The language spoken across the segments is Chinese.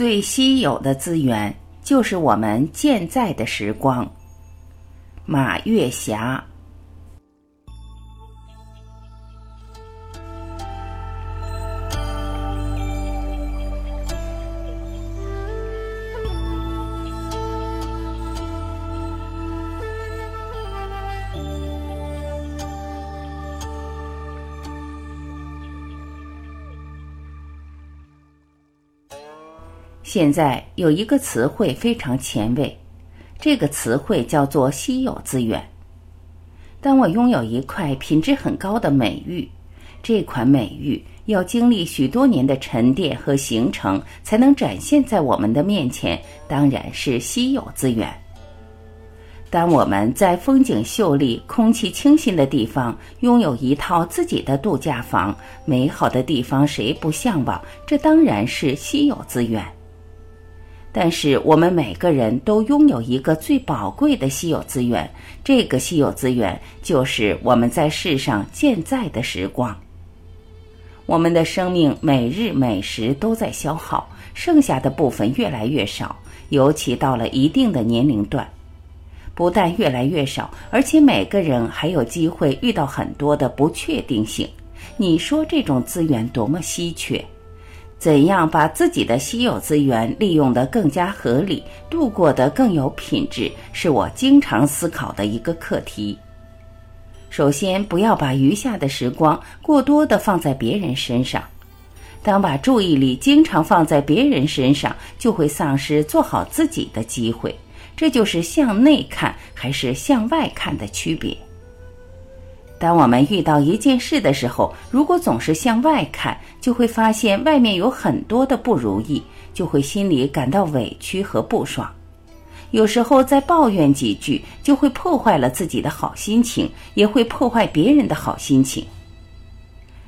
最稀有的资源就是我们健在的时光。马月霞。现在有一个词汇非常前卫，这个词汇叫做“稀有资源”。当我拥有一块品质很高的美玉，这款美玉要经历许多年的沉淀和形成，才能展现在我们的面前，当然是稀有资源。当我们在风景秀丽、空气清新的地方拥有一套自己的度假房，美好的地方谁不向往？这当然是稀有资源。但是我们每个人都拥有一个最宝贵的稀有资源，这个稀有资源就是我们在世上健在的时光。我们的生命每日每时都在消耗，剩下的部分越来越少，尤其到了一定的年龄段，不但越来越少，而且每个人还有机会遇到很多的不确定性。你说这种资源多么稀缺？怎样把自己的稀有资源利用得更加合理，度过得更有品质，是我经常思考的一个课题。首先，不要把余下的时光过多的放在别人身上。当把注意力经常放在别人身上，就会丧失做好自己的机会。这就是向内看还是向外看的区别。当我们遇到一件事的时候，如果总是向外看，就会发现外面有很多的不如意，就会心里感到委屈和不爽。有时候再抱怨几句，就会破坏了自己的好心情，也会破坏别人的好心情。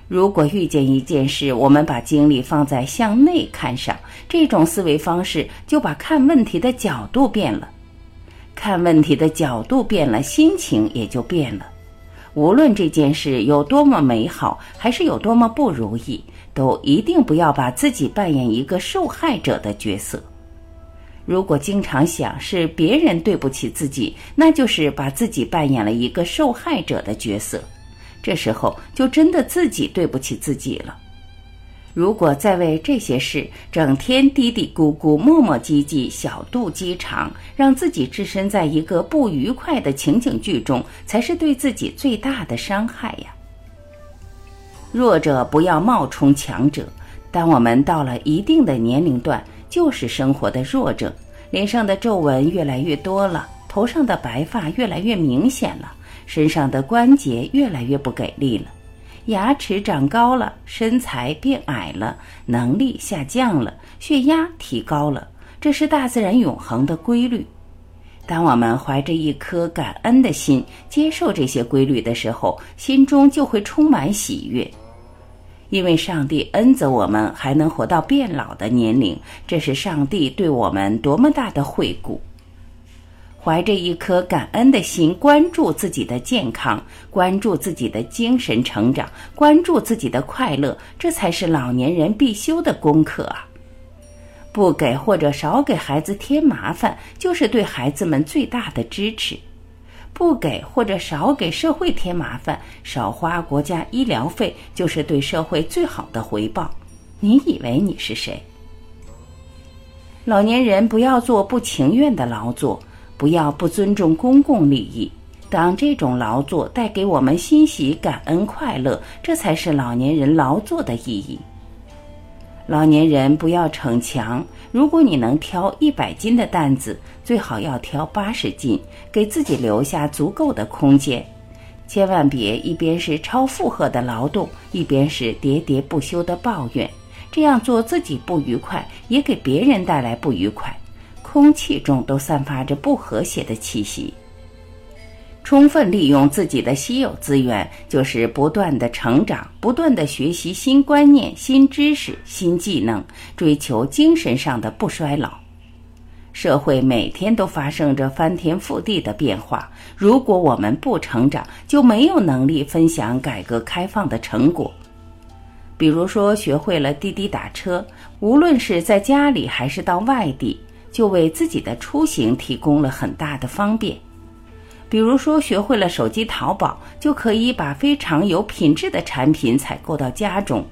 如果遇见一件事，我们把精力放在向内看上，这种思维方式就把看问题的角度变了，看问题的角度变了，心情也就变了。无论这件事有多么美好，还是有多么不如意，都一定不要把自己扮演一个受害者的角色。如果经常想是别人对不起自己，那就是把自己扮演了一个受害者的角色。这时候就真的自己对不起自己了。如果再为这些事整天嘀嘀咕咕、磨磨唧唧、小肚鸡肠，让自己置身在一个不愉快的情景剧中，才是对自己最大的伤害呀。弱者不要冒充强者。当我们到了一定的年龄段，就是生活的弱者，脸上的皱纹越来越多了，头上的白发越来越明显了，身上的关节越来越不给力了。牙齿长高了，身材变矮了，能力下降了，血压提高了，这是大自然永恒的规律。当我们怀着一颗感恩的心接受这些规律的时候，心中就会充满喜悦，因为上帝恩泽我们还能活到变老的年龄，这是上帝对我们多么大的惠顾。怀着一颗感恩的心，关注自己的健康，关注自己的精神成长，关注自己的快乐，这才是老年人必修的功课啊！不给或者少给孩子添麻烦，就是对孩子们最大的支持；不给或者少给社会添麻烦，少花国家医疗费，就是对社会最好的回报。你以为你是谁？老年人不要做不情愿的劳作。不要不尊重公共利益。当这种劳作带给我们欣喜、感恩、快乐，这才是老年人劳作的意义。老年人不要逞强。如果你能挑一百斤的担子，最好要挑八十斤，给自己留下足够的空间。千万别一边是超负荷的劳动，一边是喋喋不休的抱怨。这样做自己不愉快，也给别人带来不愉快。空气中都散发着不和谐的气息。充分利用自己的稀有资源，就是不断的成长，不断的学习新观念、新知识、新技能，追求精神上的不衰老。社会每天都发生着翻天覆地的变化，如果我们不成长，就没有能力分享改革开放的成果。比如说，学会了滴滴打车，无论是在家里还是到外地，就为自己的出行提供了很大的方便。比如说，学会了手机淘宝，就可以把非常有品质的产品采购到家中；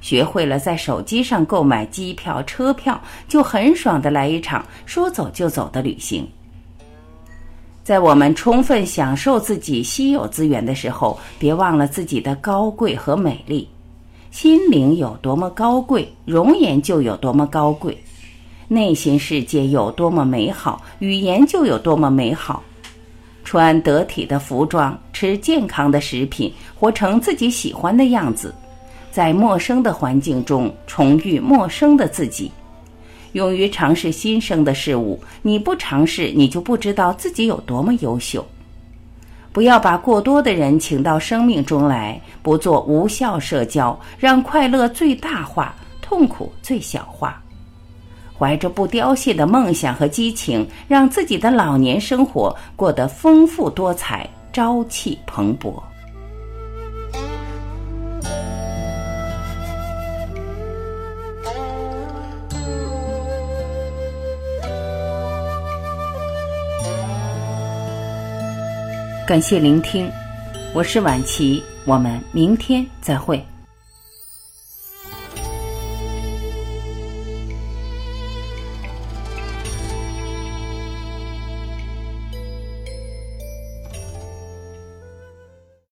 学会了在手机上购买机票、车票，就很爽的来一场说走就走的旅行。在我们充分享受自己稀有资源的时候，别忘了自己的高贵和美丽。心灵有多么高贵，容颜就有多么高贵；内心世界有多么美好，语言就有多么美好。穿得体的服装，吃健康的食品，活成自己喜欢的样子，在陌生的环境中重遇陌生的自己，勇于尝试新生的事物。你不尝试，你就不知道自己有多么优秀。不要把过多的人请到生命中来，不做无效社交，让快乐最大化，痛苦最小化。怀着不凋谢的梦想和激情，让自己的老年生活过得丰富多彩、朝气蓬勃。感谢聆听，我是晚琪，我们明天再会。